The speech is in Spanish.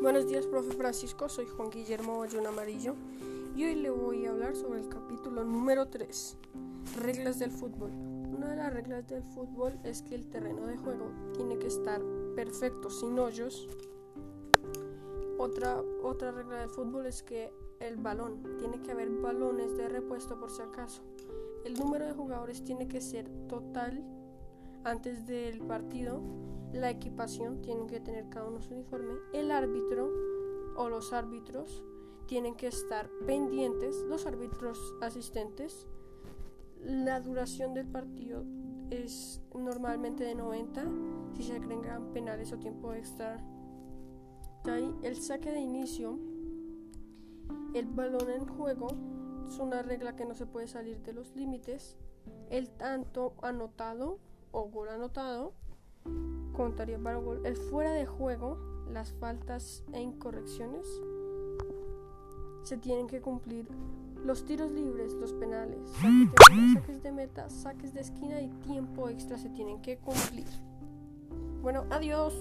Buenos días, profe Francisco. Soy Juan Guillermo Bayón Amarillo y hoy le voy a hablar sobre el capítulo número 3, reglas del fútbol. Una de las reglas del fútbol es que el terreno de juego tiene que estar perfecto, sin hoyos. Otra, otra regla del fútbol es que el balón, tiene que haber balones de repuesto por si acaso. El número de jugadores tiene que ser total antes del partido la equipación tienen que tener cada uno su uniforme, el árbitro o los árbitros tienen que estar pendientes, los árbitros asistentes, la duración del partido es normalmente de 90 si se agregan penales o tiempo extra. ahí el saque de inicio, el balón en juego es una regla que no se puede salir de los límites, el tanto anotado o gol anotado contaría para gol. El fuera de juego, las faltas e incorrecciones se tienen que cumplir. Los tiros libres, los penales, saques de, meta, saques de esquina y tiempo extra se tienen que cumplir. Bueno, adiós.